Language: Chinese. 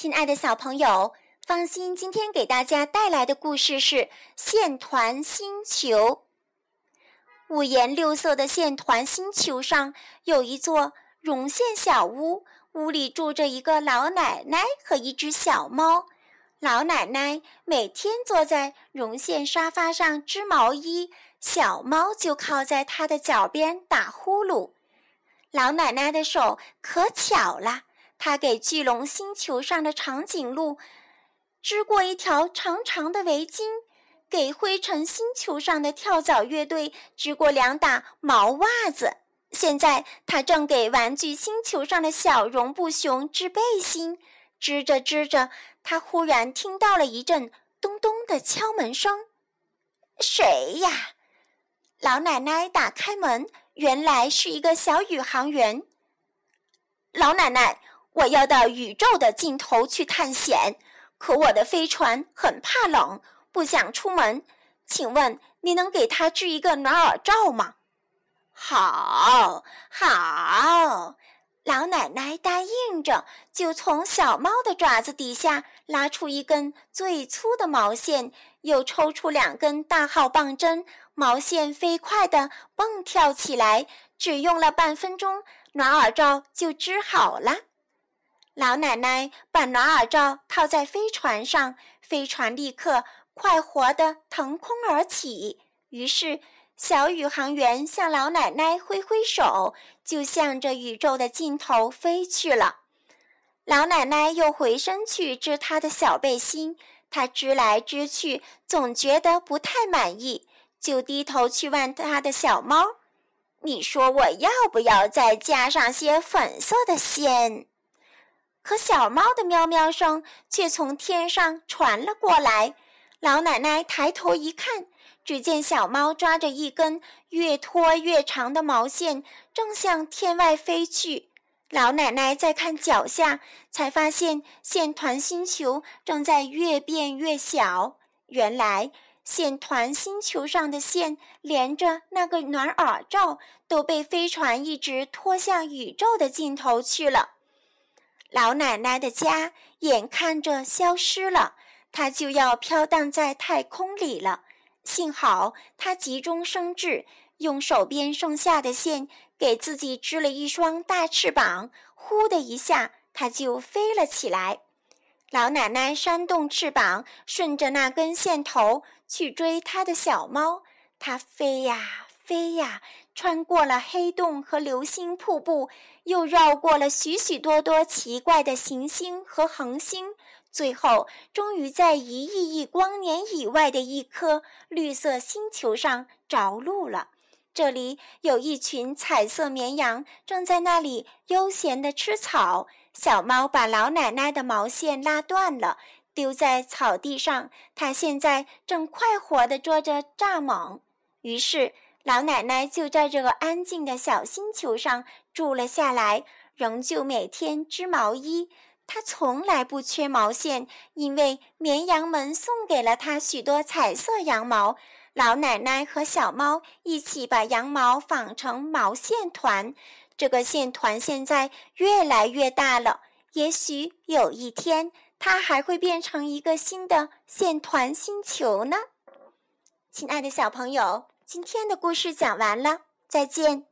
亲爱的小朋友，放心，今天给大家带来的故事是《线团星球》。五颜六色的线团星球上有一座绒线小屋，屋里住着一个老奶奶和一只小猫。老奶奶每天坐在绒线沙发上织毛衣，小猫就靠在她的脚边打呼噜。老奶奶的手可巧了。他给巨龙星球上的长颈鹿织过一条长长的围巾，给灰尘星球上的跳蚤乐队织过两打毛袜子。现在他正给玩具星球上的小绒布熊织背心。织着织着，他忽然听到了一阵咚咚的敲门声。谁呀？老奶奶打开门，原来是一个小宇航员。老奶奶。我要到宇宙的尽头去探险，可我的飞船很怕冷，不想出门。请问你能给它织一个暖耳罩吗？好，好，老奶奶答应着，就从小猫的爪子底下拉出一根最粗的毛线，又抽出两根大号棒针，毛线飞快地蹦跳起来，只用了半分钟，暖耳罩就织好了。老奶奶把暖耳罩套在飞船上，飞船立刻快活地腾空而起。于是，小宇航员向老奶奶挥挥手，就向着宇宙的尽头飞去了。老奶奶又回身去织她的小背心，她织来织去，总觉得不太满意，就低头去问她的小猫：“你说我要不要再加上些粉色的线？”可小猫的喵喵声却从天上传了过来。老奶奶抬头一看，只见小猫抓着一根越拖越长的毛线，正向天外飞去。老奶奶再看脚下，才发现线团星球正在越变越小。原来，线团星球上的线连着那个暖耳罩，都被飞船一直拖向宇宙的尽头去了。老奶奶的家眼看着消失了，她就要飘荡在太空里了。幸好她急中生智，用手边剩下的线给自己织了一双大翅膀，呼的一下，她就飞了起来。老奶奶扇动翅膀，顺着那根线头去追她的小猫。它飞呀飞呀。穿过了黑洞和流星瀑布，又绕过了许许多多奇怪的行星和恒星，最后终于在一亿亿光年以外的一颗绿色星球上着陆了。这里有一群彩色绵羊正在那里悠闲地吃草。小猫把老奶奶的毛线拉断了，丢在草地上。它现在正快活地捉着蚱蜢。于是。老奶奶就在这个安静的小星球上住了下来，仍旧每天织毛衣。她从来不缺毛线，因为绵羊们送给了她许多彩色羊毛。老奶奶和小猫一起把羊毛纺成毛线团，这个线团现在越来越大了。也许有一天，它还会变成一个新的线团星球呢。亲爱的小朋友。今天的故事讲完了，再见。